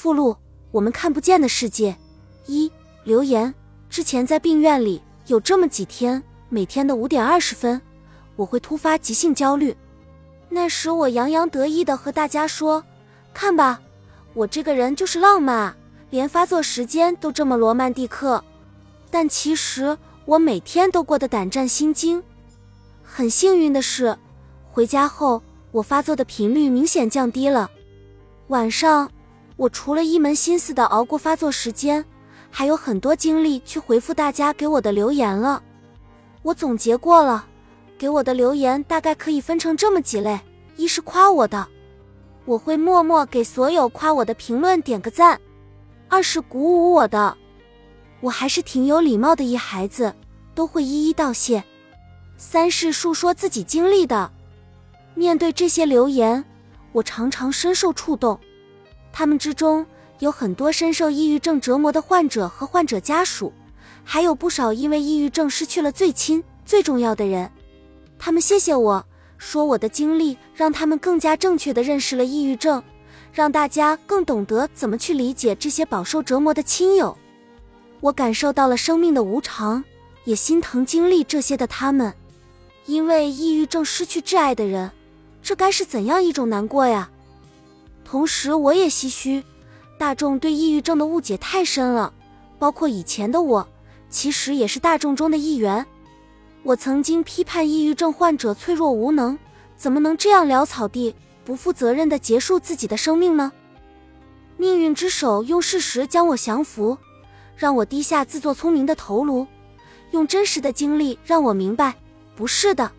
附录：我们看不见的世界。一留言：之前在病院里有这么几天，每天的五点二十分，我会突发急性焦虑。那时我洋洋得意的和大家说：“看吧，我这个人就是浪漫，连发作时间都这么罗曼蒂克。”但其实我每天都过得胆战心惊。很幸运的是，回家后我发作的频率明显降低了。晚上，我除了一门心思的熬过发作时间，还有很多精力去回复大家给我的留言了。我总结过了，给我的留言大概可以分成这么几类：一是夸我的，我会默默给所有夸我的评论点个赞；二是鼓舞我的，我还是挺有礼貌的一孩子，都会一一道谢。三是述说自己经历的，面对这些留言，我常常深受触动。他们之中有很多深受抑郁症折磨的患者和患者家属，还有不少因为抑郁症失去了最亲最重要的人。他们谢谢我说我的经历让他们更加正确的认识了抑郁症，让大家更懂得怎么去理解这些饱受折磨的亲友。我感受到了生命的无常，也心疼经历这些的他们。因为抑郁症失去挚爱的人，这该是怎样一种难过呀？同时，我也唏嘘，大众对抑郁症的误解太深了，包括以前的我，其实也是大众中的一员。我曾经批判抑郁症患者脆弱无能，怎么能这样潦草地、不负责任地结束自己的生命呢？命运之手用事实将我降服，让我低下自作聪明的头颅，用真实的经历让我明白。不是的，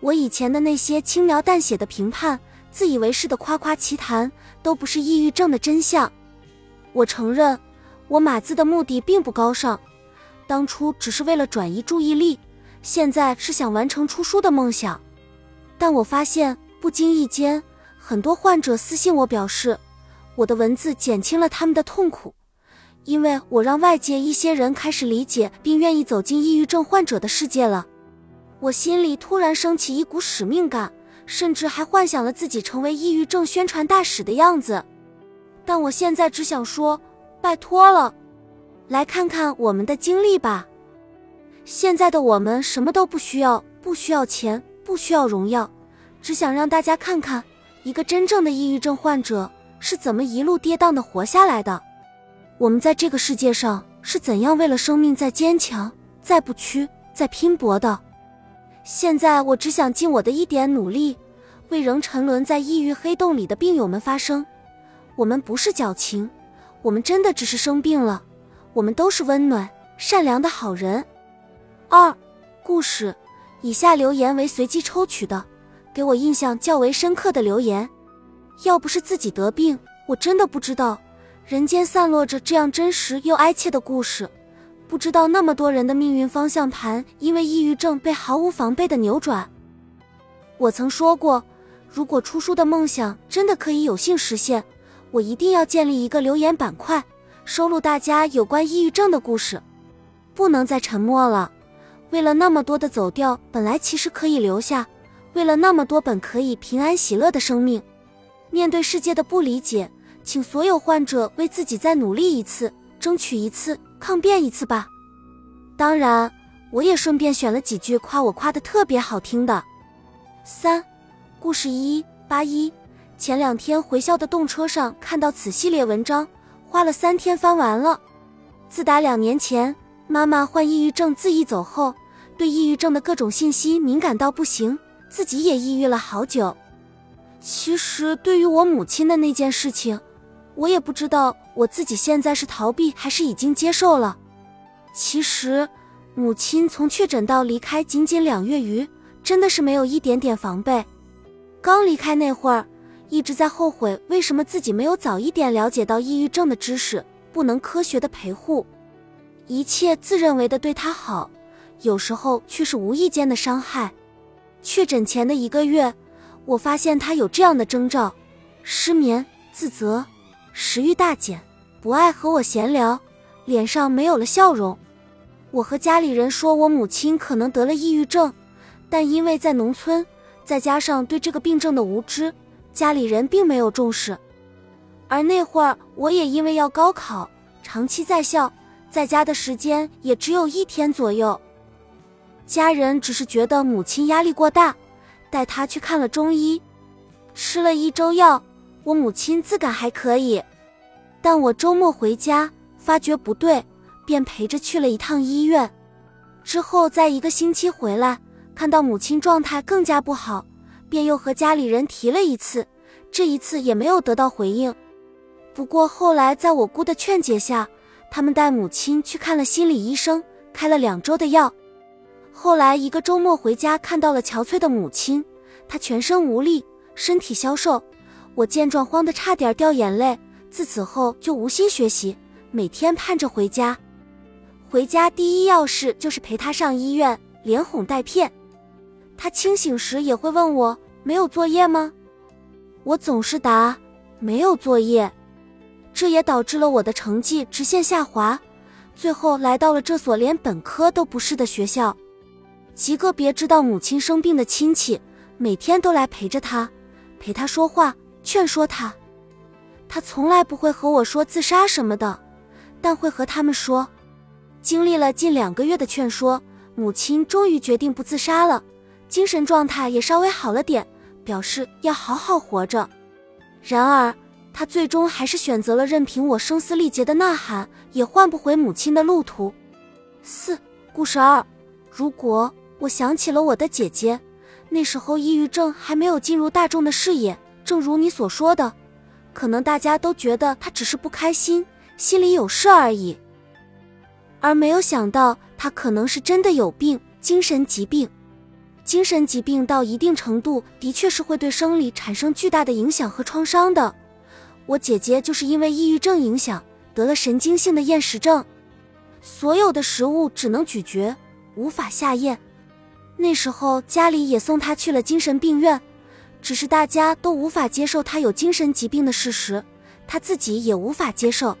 我以前的那些轻描淡写的评判、自以为是的夸夸其谈，都不是抑郁症的真相。我承认，我码字的目的并不高尚，当初只是为了转移注意力，现在是想完成出书的梦想。但我发现，不经意间，很多患者私信我表示，我的文字减轻了他们的痛苦，因为我让外界一些人开始理解并愿意走进抑郁症患者的世界了。我心里突然升起一股使命感，甚至还幻想了自己成为抑郁症宣传大使的样子。但我现在只想说，拜托了，来看看我们的经历吧。现在的我们什么都不需要，不需要钱，不需要荣耀，只想让大家看看一个真正的抑郁症患者是怎么一路跌宕的活下来的。我们在这个世界上是怎样为了生命在坚强、在不屈、在拼搏的。现在我只想尽我的一点努力，为仍沉沦在抑郁黑洞里的病友们发声。我们不是矫情，我们真的只是生病了。我们都是温暖、善良的好人。二故事，以下留言为随机抽取的，给我印象较为深刻的留言。要不是自己得病，我真的不知道人间散落着这样真实又哀切的故事。不知道那么多人的命运方向盘因为抑郁症被毫无防备的扭转。我曾说过，如果出书的梦想真的可以有幸实现，我一定要建立一个留言板块，收录大家有关抑郁症的故事，不能再沉默了。为了那么多的走调，本来其实可以留下；为了那么多本可以平安喜乐的生命，面对世界的不理解，请所有患者为自己再努力一次，争取一次。抗辩一次吧，当然，我也顺便选了几句夸我夸的特别好听的。三，故事一八一，前两天回校的动车上看到此系列文章，花了三天翻完了。自打两年前妈妈患抑郁症自缢走后，对抑郁症的各种信息敏感到不行，自己也抑郁了好久。其实对于我母亲的那件事情。我也不知道我自己现在是逃避还是已经接受了。其实，母亲从确诊到离开仅仅两月余，真的是没有一点点防备。刚离开那会儿，一直在后悔为什么自己没有早一点了解到抑郁症的知识，不能科学的陪护。一切自认为的对他好，有时候却是无意间的伤害。确诊前的一个月，我发现他有这样的征兆：失眠、自责。食欲大减，不爱和我闲聊，脸上没有了笑容。我和家里人说我母亲可能得了抑郁症，但因为在农村，再加上对这个病症的无知，家里人并没有重视。而那会儿我也因为要高考，长期在校，在家的时间也只有一天左右。家人只是觉得母亲压力过大，带她去看了中医，吃了一周药，我母亲自感还可以。但我周末回家发觉不对，便陪着去了一趟医院。之后在一个星期回来，看到母亲状态更加不好，便又和家里人提了一次，这一次也没有得到回应。不过后来在我姑的劝解下，他们带母亲去看了心理医生，开了两周的药。后来一个周末回家，看到了憔悴的母亲，她全身无力，身体消瘦。我见状慌得差点掉眼泪。自此后就无心学习，每天盼着回家。回家第一要事就是陪他上医院，连哄带骗。他清醒时也会问我没有作业吗？我总是答没有作业。这也导致了我的成绩直线下滑，最后来到了这所连本科都不是的学校。极个别知道母亲生病的亲戚，每天都来陪着她，陪她说话，劝说她。他从来不会和我说自杀什么的，但会和他们说。经历了近两个月的劝说，母亲终于决定不自杀了，精神状态也稍微好了点，表示要好好活着。然而。他最终还是选择了任凭我声嘶力竭的呐喊，也换不回母亲的路途。四故事二，如果我想起了我的姐姐，那时候抑郁症还没有进入大众的视野，正如你所说的，可能大家都觉得他只是不开心，心里有事而已，而没有想到他可能是真的有病，精神疾病。精神疾病到一定程度，的确是会对生理产生巨大的影响和创伤的。我姐姐就是因为抑郁症影响得了神经性的厌食症，所有的食物只能咀嚼，无法下咽。那时候家里也送她去了精神病院，只是大家都无法接受他有精神疾病的事实，他自己也无法接受。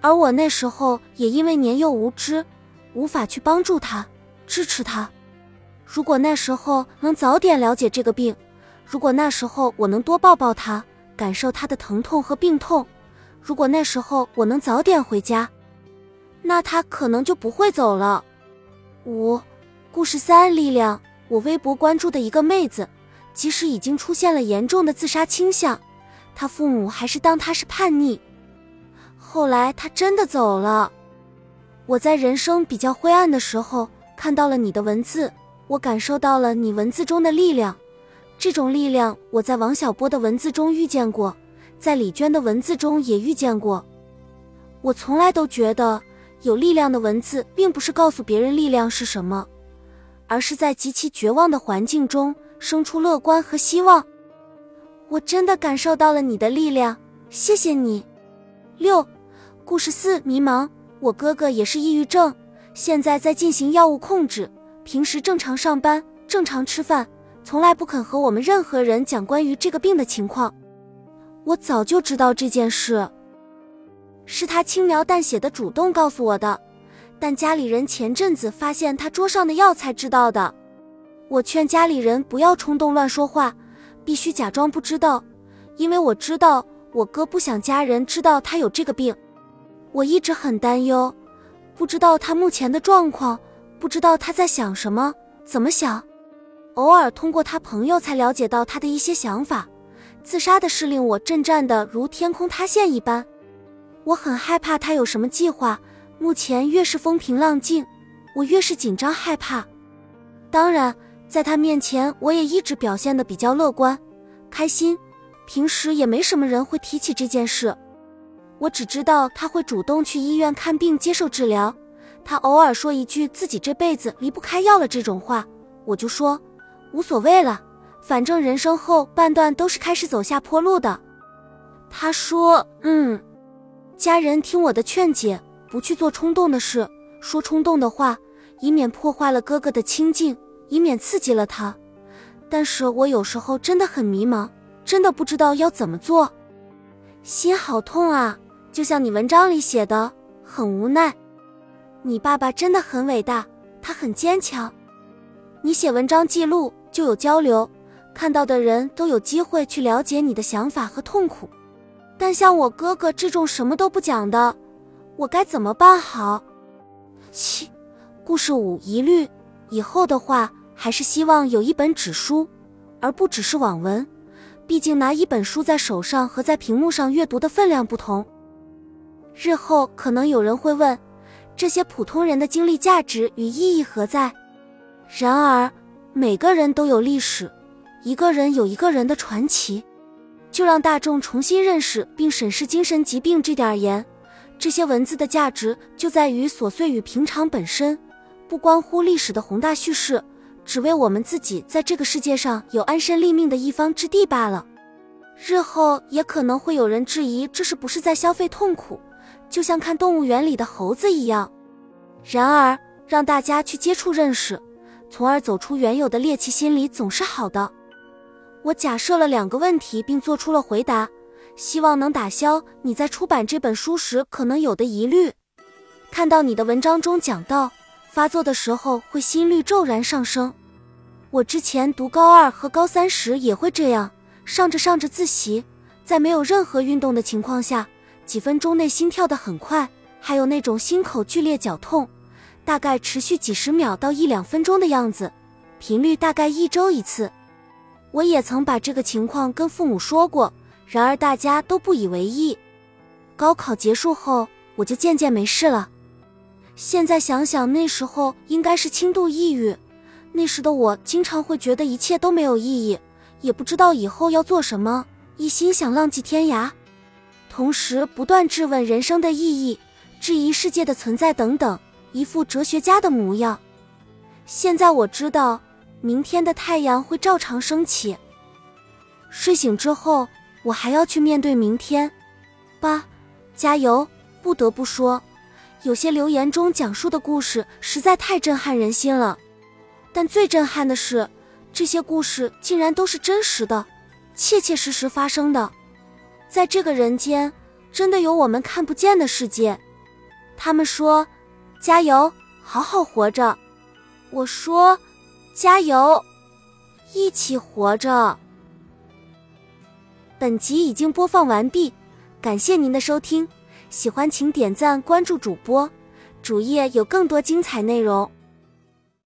而我那时候也因为年幼无知，无法去帮助他，支持他。如果那时候能早点了解这个病，如果那时候我能多抱抱他。感受他的疼痛和病痛。如果那时候我能早点回家，那他可能就不会走了。五，故事三，力量。我微博关注的一个妹子，即使已经出现了严重的自杀倾向，他父母还是当他是叛逆。后来他真的走了。我在人生比较灰暗的时候看到了你的文字，我感受到了你文字中的力量。这种力量，我在王小波的文字中遇见过，在李娟的文字中也遇见过。我从来都觉得，有力量的文字并不是告诉别人力量是什么，而是在极其绝望的环境中生出乐观和希望。我真的感受到了你的力量，谢谢你。六，故事四，迷茫。我哥哥也是抑郁症，现在在进行药物控制，平时正常上班，正常吃饭。从来不肯和我们任何人讲关于这个病的情况。我早就知道这件事，是他轻描淡写的主动告诉我的。但家里人前阵子发现他桌上的药才知道的。我劝家里人不要冲动乱说话，必须假装不知道，因为我知道我哥不想家人知道他有这个病。我一直很担忧，不知道他目前的状况，不知道他在想什么，怎么想。偶尔通过他朋友才了解到他的一些想法，自杀的事令我震颤的如天空塌陷一般。我很害怕他有什么计划。目前越是风平浪静，我越是紧张害怕。当然，在他面前，我也一直表现的比较乐观、开心。平时也没什么人会提起这件事。我只知道他会主动去医院看病接受治疗。他偶尔说一句自己这辈子离不开药了这种话，我就说。无所谓了，反正人生后半段都是开始走下坡路的。他说：“嗯，家人听我的劝解，不去做冲动的事，说冲动的话，以免破坏了哥哥的清静，以免刺激了他。但是我有时候真的很迷茫，真的不知道要怎么做，心好痛啊！就像你文章里写的，很无奈。你爸爸真的很伟大，他很坚强。你写文章记录。”就有交流，看到的人都有机会去了解你的想法和痛苦。但像我哥哥这种什么都不讲的，我该怎么办好？七，故事五疑虑。以后的话，还是希望有一本纸书，而不只是网文。毕竟拿一本书在手上和在屏幕上阅读的分量不同。日后可能有人会问，这些普通人的经历价值与意义何在？然而，每个人都有历史，一个人有一个人的传奇。就让大众重新认识并审视精神疾病这点而言，这些文字的价值就在于琐碎与平常本身，不关乎历史的宏大叙事，只为我们自己在这个世界上有安身立命的一方之地罢了。日后也可能会有人质疑，这是不是在消费痛苦？就像看动物园里的猴子一样。然而，让大家去接触认识，从而走出原有的猎奇心理，总是好的。我假设了两个问题，并做出了回答，希望能打消你在出版这本书时可能有的疑虑。看到你的文章中讲到，发作的时候会心率骤然上升。我之前读高二和高三时也会这样，上着上着自习，在没有任何运动的情况下，几分钟内心跳得很快，还有那种心口剧烈绞痛，大概持续几十秒到一两分钟的样子，频率大概一周一次。我也曾把这个情况跟父母说过，然而大家都不以为意。高考结束后，我就渐渐没事了。现在想想，那时候应该是轻度抑郁。那时的我经常会觉得一切都没有意义，也不知道以后要做什么，一心想浪迹天涯，同时不断质问人生的意义，质疑世界的存在等等，一副哲学家的模样。现在我知道。明天的太阳会照常升起。睡醒之后，我还要去面对明天。八，加油！不得不说，有些留言中讲述的故事实在太震撼人心了。但最震撼的是，这些故事竟然都是真实的，切切实实发生的。在这个人间，真的有我们看不见的世界。他们说：“加油，好好活着。”我说。加油，一起活着。本集已经播放完毕，感谢您的收听，喜欢请点赞关注主播，主页有更多精彩内容。